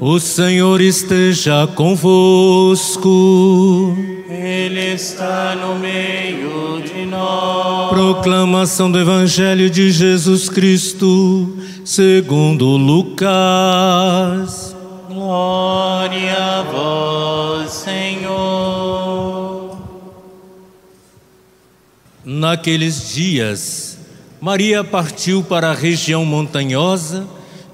O Senhor esteja convosco. Ele está no meio de nós. Proclamação do Evangelho de Jesus Cristo, segundo Lucas. Glória a vós, Senhor. Naqueles dias, Maria partiu para a região montanhosa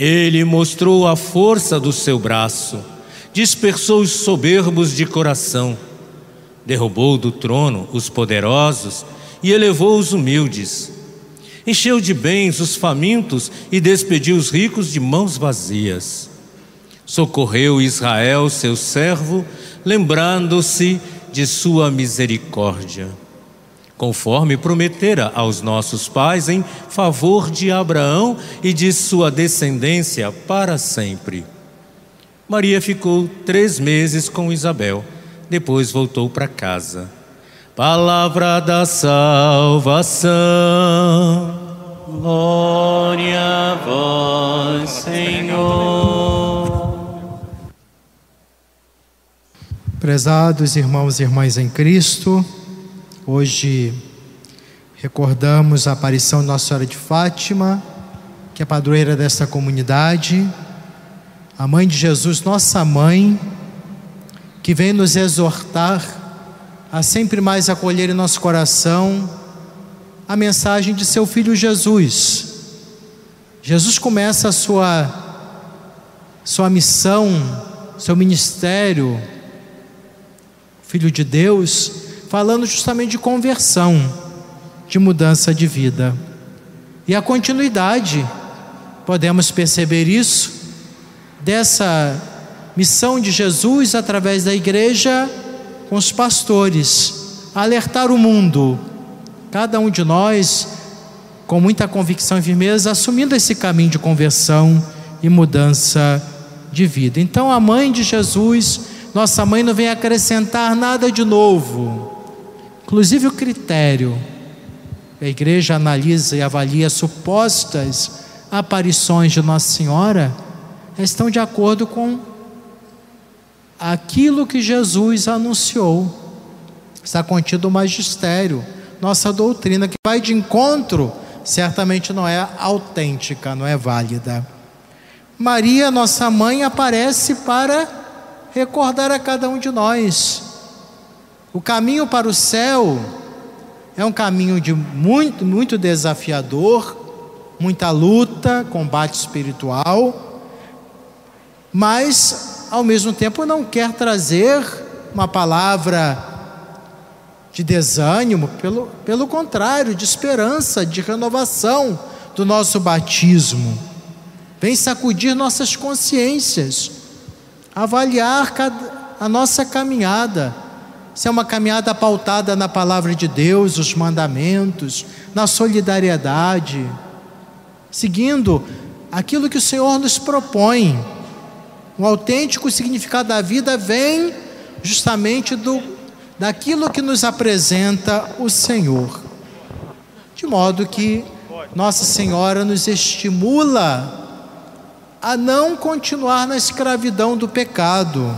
Ele mostrou a força do seu braço, dispersou os soberbos de coração, derrubou do trono os poderosos e elevou os humildes. Encheu de bens os famintos e despediu os ricos de mãos vazias. Socorreu Israel, seu servo, lembrando-se de sua misericórdia conforme prometera aos nossos pais em favor de Abraão e de sua descendência para sempre. Maria ficou três meses com Isabel, depois voltou para casa. Palavra da salvação. Glória a vós, Senhor. Prezados irmãos e irmãs em Cristo, Hoje recordamos a aparição de Nossa Senhora de Fátima, que é padroeira desta comunidade, a mãe de Jesus, nossa mãe, que vem nos exortar a sempre mais acolher em nosso coração a mensagem de seu filho Jesus. Jesus começa a sua sua missão, seu ministério, filho de Deus, falando justamente de conversão, de mudança de vida. E a continuidade, podemos perceber isso, dessa missão de Jesus através da igreja com os pastores, alertar o mundo, cada um de nós, com muita convicção e firmeza, assumindo esse caminho de conversão e mudança de vida. Então, a mãe de Jesus, nossa mãe, não vem acrescentar nada de novo Inclusive o critério. A igreja analisa e avalia supostas aparições de Nossa Senhora estão de acordo com aquilo que Jesus anunciou. Está contido o magistério, nossa doutrina que vai de encontro, certamente não é autêntica, não é válida. Maria, nossa mãe, aparece para recordar a cada um de nós o caminho para o céu é um caminho de muito, muito desafiador, muita luta, combate espiritual, mas ao mesmo tempo não quer trazer uma palavra de desânimo, pelo, pelo contrário, de esperança, de renovação do nosso batismo. Vem sacudir nossas consciências, avaliar a nossa caminhada se é uma caminhada pautada na palavra de Deus, os mandamentos, na solidariedade, seguindo aquilo que o Senhor nos propõe. O autêntico significado da vida vem justamente do, daquilo que nos apresenta o Senhor. De modo que Nossa Senhora nos estimula a não continuar na escravidão do pecado,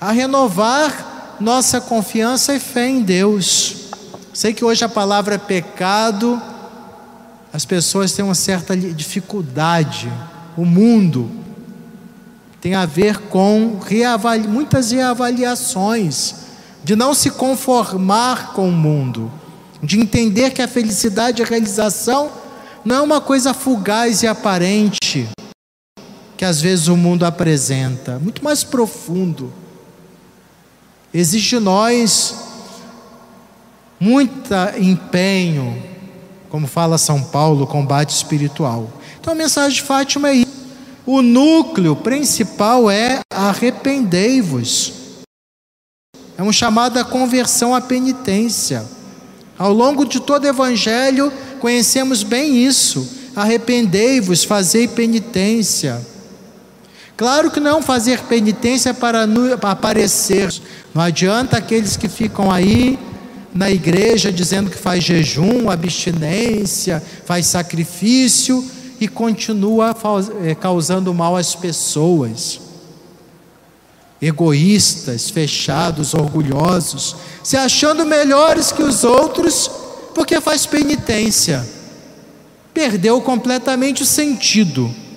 a renovar nossa confiança e fé em Deus. Sei que hoje a palavra é pecado, as pessoas têm uma certa dificuldade, o mundo tem a ver com reavali muitas reavaliações, de não se conformar com o mundo, de entender que a felicidade e a realização não é uma coisa fugaz e aparente que às vezes o mundo apresenta, muito mais profundo. Exige de nós muito empenho, como fala São Paulo, combate espiritual. Então a mensagem de Fátima é isso. O núcleo principal é arrependei-vos. É um chamado à conversão à penitência. Ao longo de todo o evangelho, conhecemos bem isso. Arrependei-vos, fazei penitência. Claro que não fazer penitência para aparecer. Não adianta aqueles que ficam aí na igreja dizendo que faz jejum, abstinência, faz sacrifício e continua eh, causando mal às pessoas. Egoístas, fechados, orgulhosos, se achando melhores que os outros porque faz penitência. Perdeu completamente o sentido.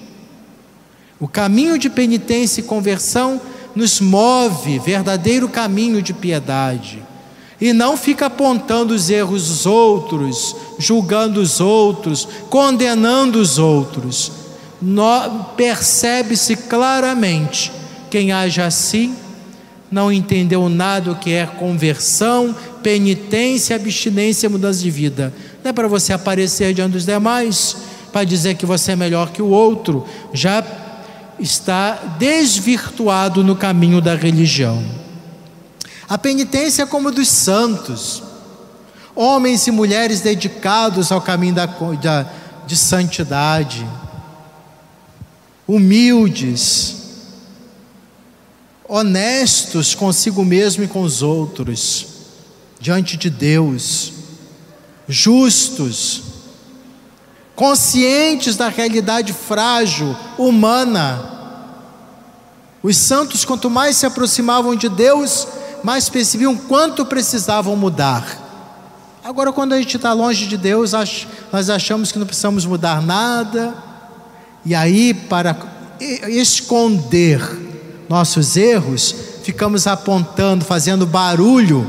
O caminho de penitência e conversão nos move, verdadeiro caminho de piedade e não fica apontando os erros dos outros, julgando os outros, condenando os outros. Percebe-se claramente quem age assim não entendeu nada o que é conversão, penitência, abstinência e mudança de vida. Não é para você aparecer diante dos demais, para dizer que você é melhor que o outro, já está desvirtuado no caminho da religião. A penitência é como dos santos, homens e mulheres dedicados ao caminho da, da, de santidade, humildes, honestos consigo mesmo e com os outros, diante de Deus, justos, conscientes da realidade frágil, humana. Os santos, quanto mais se aproximavam de Deus, mais percebiam quanto precisavam mudar. Agora, quando a gente está longe de Deus, nós achamos que não precisamos mudar nada, e aí, para esconder nossos erros, ficamos apontando, fazendo barulho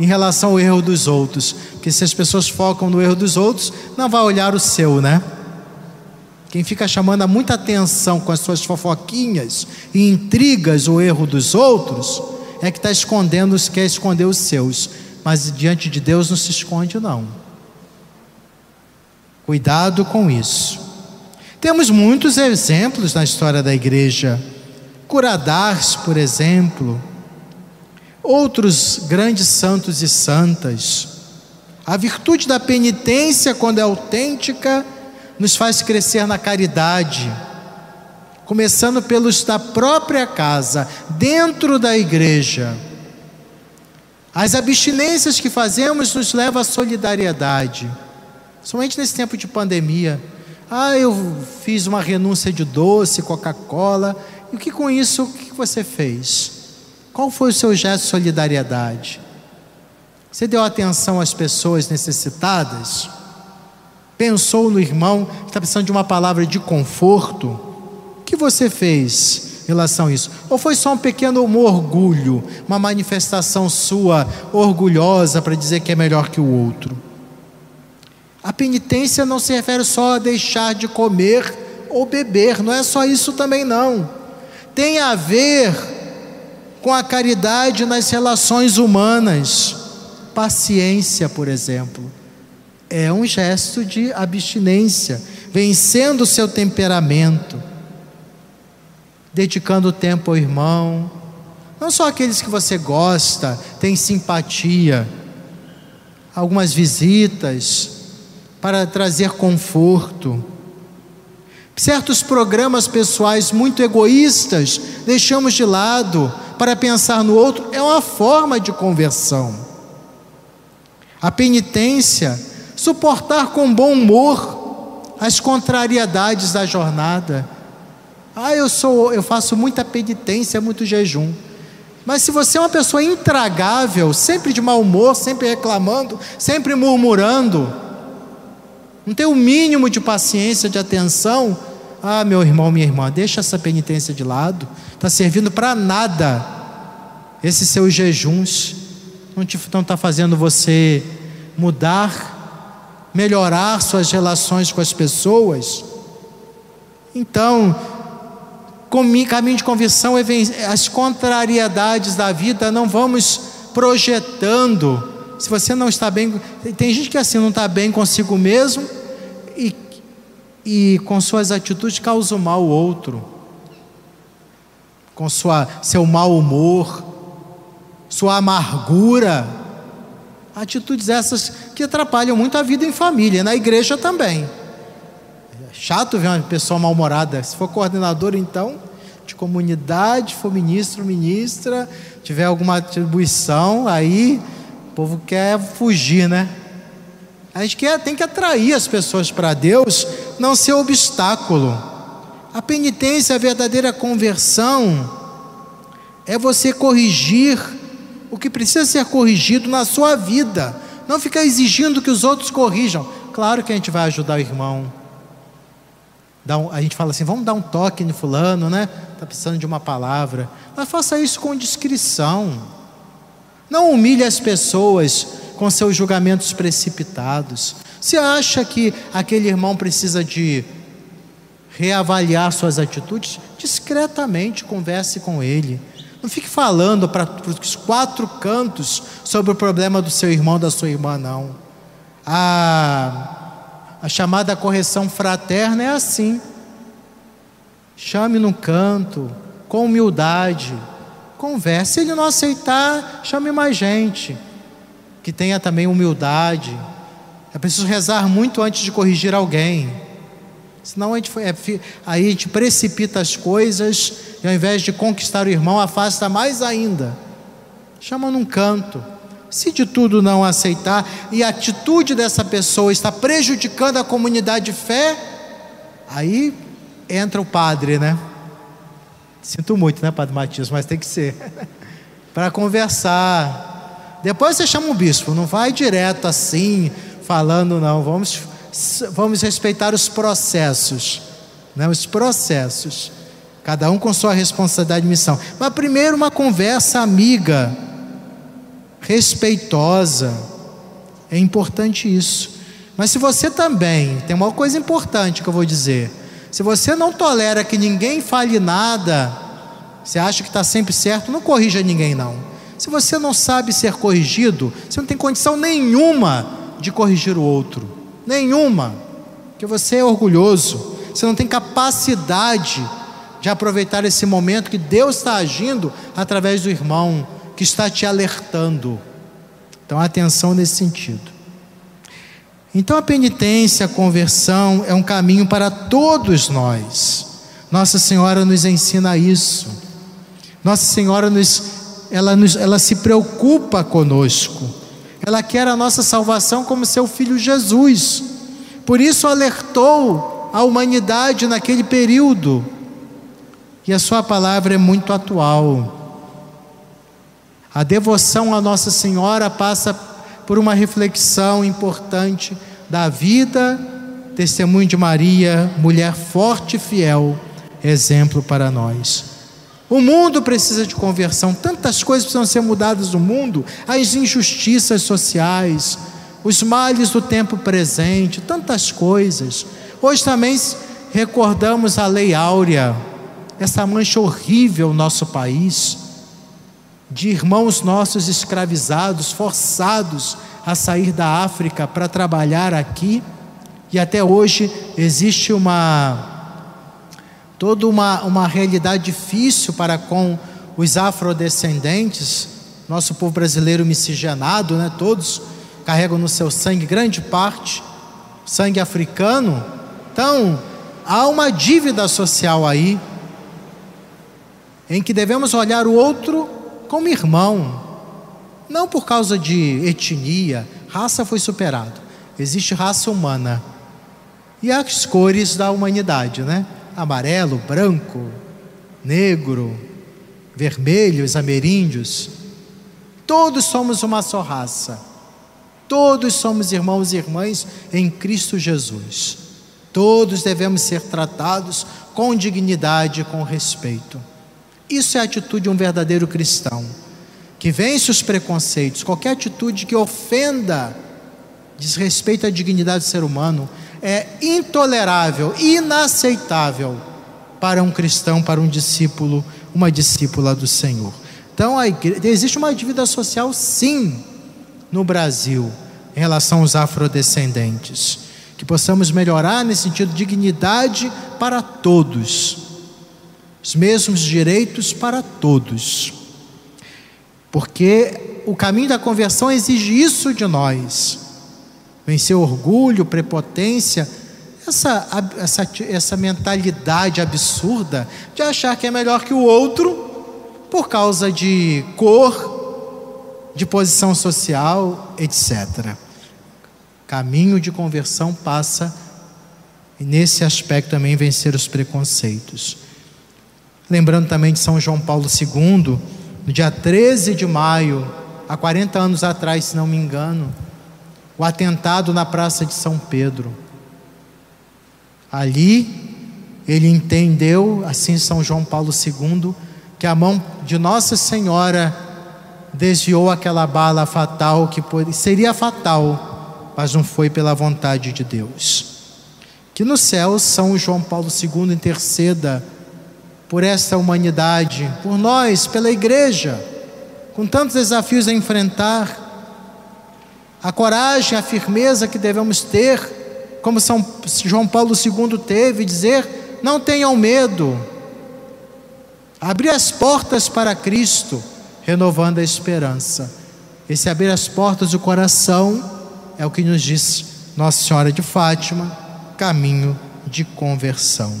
em relação ao erro dos outros, porque se as pessoas focam no erro dos outros, não vai olhar o seu, né? Quem fica chamando muita atenção com as suas fofoquinhas e intrigas o erro dos outros, é que está escondendo, quer esconder os seus, mas diante de Deus não se esconde, não. Cuidado com isso. Temos muitos exemplos na história da igreja. Curadars, por exemplo, outros grandes santos e santas. A virtude da penitência, quando é autêntica, nos faz crescer na caridade começando pelos da própria casa, dentro da igreja. As abstinências que fazemos nos levam à solidariedade, somente nesse tempo de pandemia. Ah, eu fiz uma renúncia de doce, Coca-Cola. E o que com isso, o que você fez? Qual foi o seu gesto de solidariedade? Você deu atenção às pessoas necessitadas? Pensou no irmão que está precisando de uma palavra de conforto? que você fez em relação a isso? Ou foi só um pequeno orgulho, uma manifestação sua orgulhosa para dizer que é melhor que o outro? A penitência não se refere só a deixar de comer ou beber, não é só isso também não. Tem a ver com a caridade nas relações humanas. Paciência, por exemplo, é um gesto de abstinência, vencendo o seu temperamento dedicando tempo ao irmão, não só aqueles que você gosta, tem simpatia, algumas visitas para trazer conforto. Certos programas pessoais muito egoístas deixamos de lado para pensar no outro é uma forma de conversão. A penitência, suportar com bom humor as contrariedades da jornada. Ah, eu sou, eu faço muita penitência, muito jejum. Mas se você é uma pessoa intragável, sempre de mau humor, sempre reclamando, sempre murmurando, não tem o mínimo de paciência, de atenção, ah, meu irmão, minha irmã, deixa essa penitência de lado, está servindo para nada. Esses seus jejuns não está fazendo você mudar, melhorar suas relações com as pessoas. Então, caminho de conversão é as contrariedades da vida, não vamos projetando. Se você não está bem, tem gente que assim não está bem consigo mesmo e e com suas atitudes causa mal ao outro, com sua, seu mau humor, sua amargura, atitudes essas que atrapalham muito a vida em família, na igreja também. É chato ver uma pessoa mal-humorada. Se for coordenador, então, de comunidade, for ministro, ministra, tiver alguma atribuição, aí o povo quer fugir, né? A gente quer, tem que atrair as pessoas para Deus, não ser obstáculo. A penitência, a verdadeira conversão, é você corrigir o que precisa ser corrigido na sua vida. Não ficar exigindo que os outros corrijam. Claro que a gente vai ajudar o irmão. Um, a gente fala assim, vamos dar um toque no fulano, né? Está precisando de uma palavra. Mas faça isso com discrição. Não humilhe as pessoas com seus julgamentos precipitados. Se acha que aquele irmão precisa de reavaliar suas atitudes, discretamente converse com ele. Não fique falando para os quatro cantos sobre o problema do seu irmão, da sua irmã, não. A, a chamada correção fraterna é assim. Chame num canto, com humildade, converse. Se ele não aceitar, chame mais gente que tenha também humildade. É preciso rezar muito antes de corrigir alguém. Senão a gente, é, aí a gente precipita as coisas e ao invés de conquistar o irmão, afasta mais ainda. Chama num canto. Se de tudo não aceitar e a atitude dessa pessoa está prejudicando a comunidade de fé, aí entra o padre, né? Sinto muito, né, Padre Matias, mas tem que ser. Para conversar, depois você chama o bispo, não vai direto assim, falando, não. Vamos, vamos respeitar os processos. Né? Os processos. Cada um com sua responsabilidade e missão. Mas primeiro uma conversa amiga, respeitosa. É importante isso. Mas se você também, tem uma coisa importante que eu vou dizer. Se você não tolera que ninguém fale nada, você acha que está sempre certo, não corrija ninguém, não. Se você não sabe ser corrigido, você não tem condição nenhuma de corrigir o outro. Nenhuma. Porque você é orgulhoso. Você não tem capacidade de aproveitar esse momento que Deus está agindo através do irmão que está te alertando. Então, atenção nesse sentido. Então, a penitência, a conversão é um caminho para todos nós. Nossa Senhora nos ensina isso. Nossa Senhora nos ela, nos, ela se preocupa conosco. Ela quer a nossa salvação como seu filho Jesus. Por isso alertou a humanidade naquele período. E a sua palavra é muito atual. A devoção a Nossa Senhora passa por uma reflexão importante da vida, testemunho de Maria, mulher forte e fiel, exemplo para nós. O mundo precisa de conversão, tantas coisas precisam ser mudadas no mundo, as injustiças sociais, os males do tempo presente, tantas coisas. Hoje também recordamos a Lei Áurea, essa mancha horrível no nosso país, de irmãos nossos escravizados, forçados a sair da África para trabalhar aqui, e até hoje existe uma toda uma, uma realidade difícil para com os afrodescendentes, nosso povo brasileiro miscigenado, né, todos carregam no seu sangue grande parte sangue africano. Então, há uma dívida social aí. em que devemos olhar o outro como irmão, não por causa de etnia, raça foi superado, existe raça humana e as cores da humanidade, né? Amarelo, branco, negro, vermelhos, ameríndios. Todos somos uma só raça. Todos somos irmãos e irmãs em Cristo Jesus. Todos devemos ser tratados com dignidade e com respeito. Isso é a atitude de um verdadeiro cristão, que vence os preconceitos, qualquer atitude que ofenda, desrespeita a dignidade do ser humano, é intolerável, inaceitável para um cristão, para um discípulo, uma discípula do Senhor. Então, existe uma dívida social, sim, no Brasil, em relação aos afrodescendentes. Que possamos melhorar nesse sentido de dignidade para todos, os mesmos direitos para todos. Porque o caminho da conversão exige isso de nós vencer orgulho, prepotência, essa, essa, essa mentalidade absurda de achar que é melhor que o outro por causa de cor, de posição social, etc. Caminho de conversão passa nesse aspecto também vencer os preconceitos. Lembrando também de São João Paulo II, no dia 13 de maio, há 40 anos atrás, se não me engano, o atentado na Praça de São Pedro. Ali, ele entendeu, assim São João Paulo II, que a mão de Nossa Senhora desviou aquela bala fatal que seria fatal, mas não foi pela vontade de Deus. Que no céu São João Paulo II interceda por esta humanidade, por nós, pela igreja, com tantos desafios a enfrentar, a coragem, a firmeza que devemos ter, como São João Paulo II teve, dizer: não tenham medo, abrir as portas para Cristo, renovando a esperança. Esse abrir as portas do coração é o que nos diz Nossa Senhora de Fátima, caminho de conversão.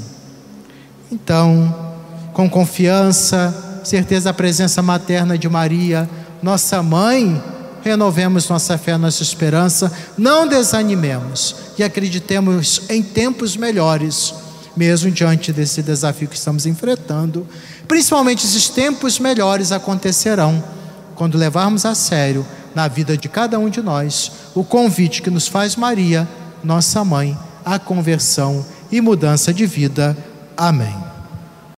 Então, com confiança, certeza da presença materna de Maria, nossa mãe, renovemos nossa fé, nossa esperança, não desanimemos e acreditemos em tempos melhores, mesmo diante desse desafio que estamos enfrentando. Principalmente esses tempos melhores acontecerão quando levarmos a sério na vida de cada um de nós o convite que nos faz Maria, nossa mãe, à conversão e mudança de vida. Amém.